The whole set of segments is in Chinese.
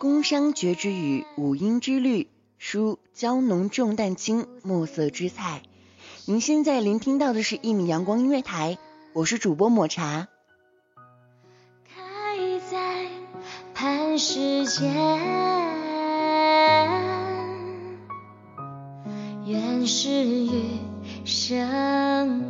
宫商角徵羽，五音之律，书娇浓重淡轻，墨色之菜。您现在聆听到的是一米阳光音乐台，我是主播抹茶。开在磐石间，原是余生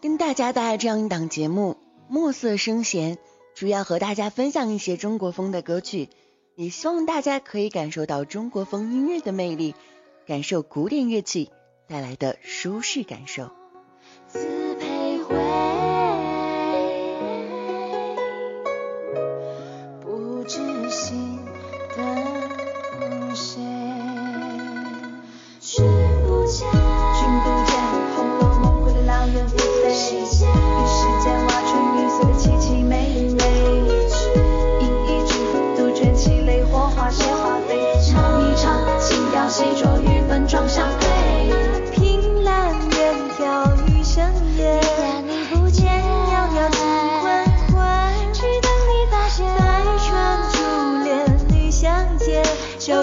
跟大家带来这样一档节目《暮色生弦》，主要和大家分享一些中国风的歌曲，也希望大家可以感受到中国风音乐的魅力，感受古典乐器带来的舒适感受。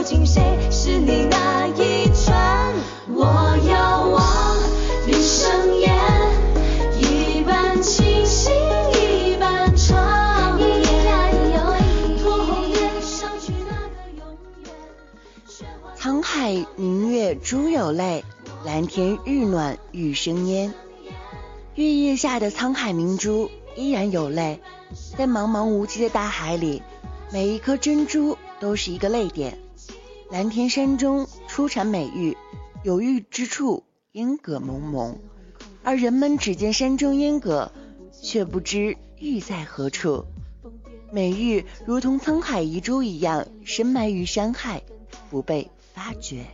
竟谁是你那一春？我遥望余生烟，一半清醒，一半长夜。托红颜上去那个永远。雪花沧海明月珠有泪，蓝天日暖玉生烟。月夜下的沧海明珠依然有泪，在茫茫无际的大海里，每一颗珍珠都是一个泪点。蓝田山中出产美玉，有玉之处烟葛蒙蒙，而人们只见山中烟葛，却不知玉在何处。美玉如同沧海遗珠一样，深埋于山海，不被发掘。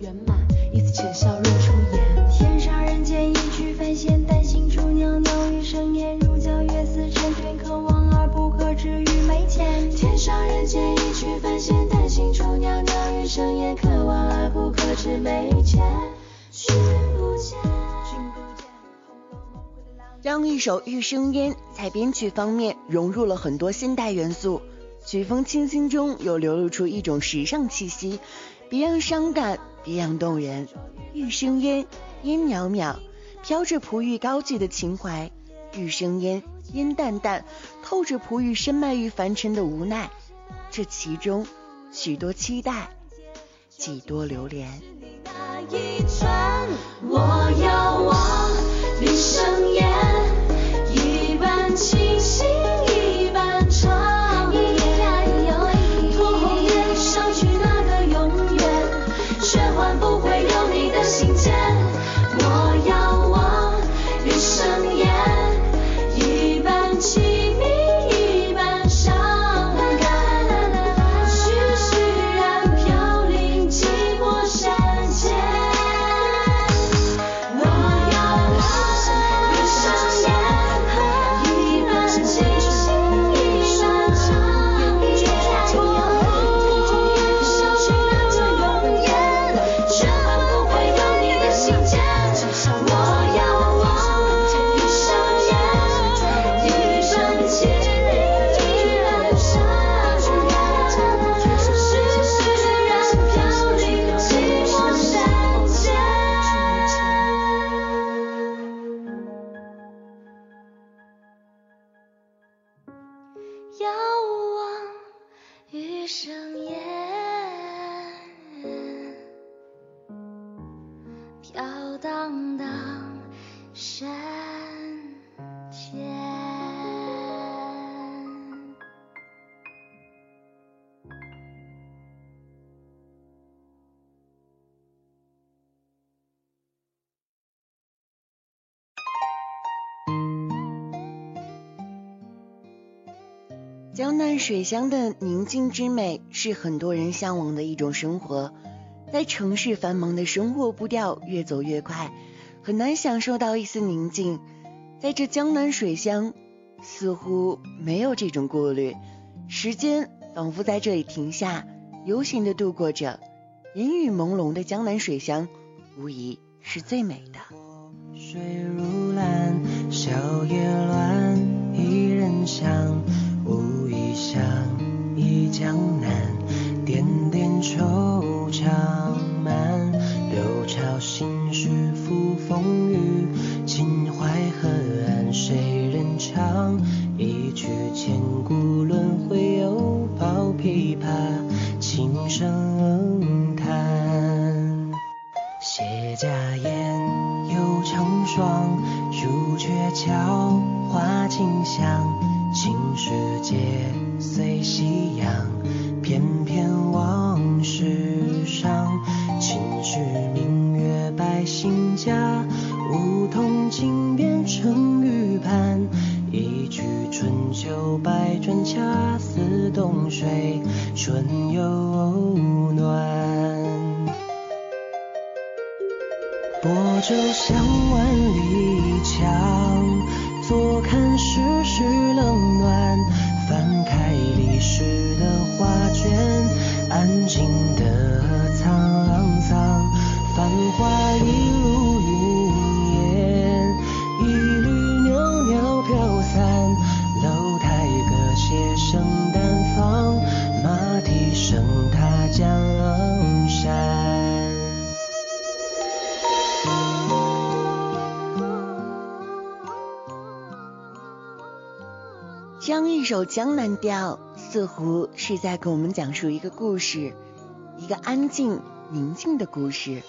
圆满，一次浅笑如初颜。是眉间。君不见，君不见，《红楼梦》回的阆这样一首《玉生烟》在编曲方面融入了很多现代元素，曲风清新中又流露出一种时尚气息，别样伤感，别样动人。玉生烟，烟袅袅，飘着璞玉高举的情怀；玉生烟，烟淡淡，透着璞玉深埋于凡尘的无奈。这其中，许多期待，几多流连。那一串，我要望你生烟，荡荡山间。江南水乡的宁静之美是很多人向往的一种生活。在城市繁忙的生活步调越走越快，很难享受到一丝宁静。在这江南水乡，似乎没有这种顾虑，时间仿佛在这里停下，悠闲的度过着。烟雨朦胧的江南水乡，无疑是最美的。水如蓝，小叶乱，一人香。想忆江南，朱雀桥，花径香。青石街，随夕阳，翩翩往事上。秦时明月百姓家，梧桐金边成玉盘。一曲春秋百转，恰似冬水春又暖。泊舟向万里墙。坐看世事冷暖，翻开历史的画卷，安静的一首江南调，似乎是在给我们讲述一个故事，一个安静宁静的故事。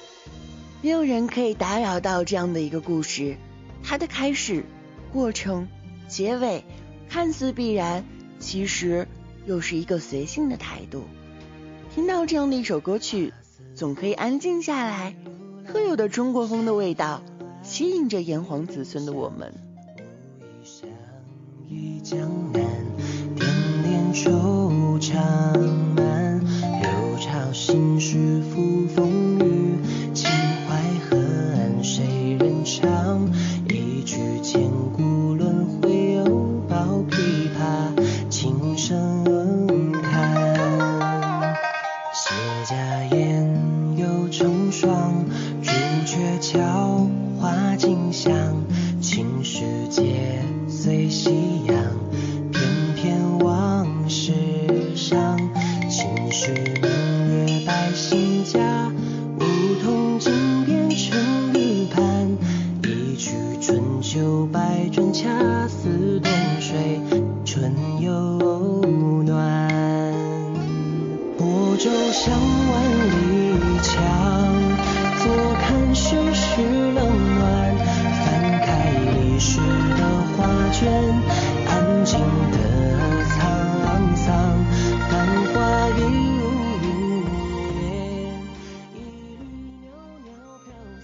没有人可以打扰到这样的一个故事，它的开始、过程、结尾，看似必然，其实又是一个随性的态度。听到这样的一首歌曲，总可以安静下来，特有的中国风的味道，吸引着炎黄子孙的我们。忆江南，点点惆怅满，六朝心事付风雨，秦淮河岸谁人唱？一曲千古轮回，又抱琵琶轻声叹。谢家燕，又成双，朱雀桥，花径香，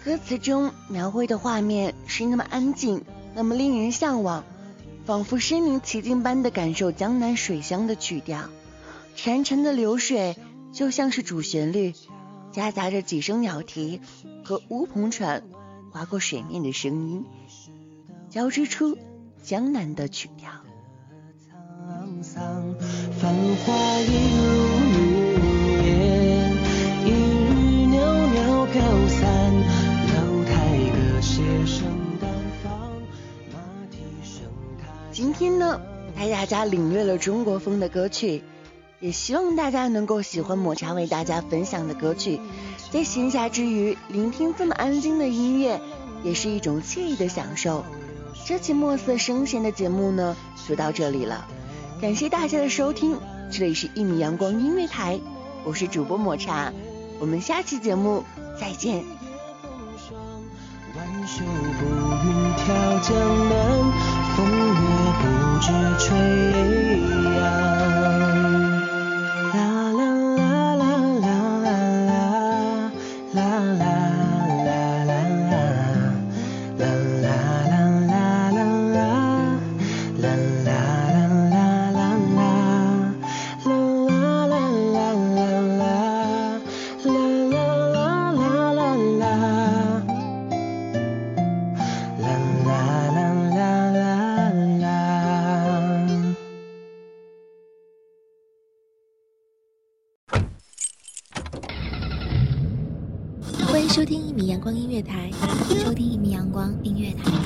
歌词中描绘的画面是那么安静，那么令人向往，仿佛身临其境般的感受江南水乡的曲调。潺潺的流水就像是主旋律，夹杂着几声鸟啼和乌篷船划过水面的声音，交织出江南的曲调。繁华一今天呢，带大家领略了中国风的歌曲，也希望大家能够喜欢抹茶为大家分享的歌曲。在闲暇之余，聆听这么安静的音乐，也是一种惬意的享受。这期墨色声弦的节目呢，就到这里了，感谢大家的收听，这里是一米阳光音乐台，我是主播抹茶，我们下期节目再见。挽袖步云跳江南，风月似炊烟。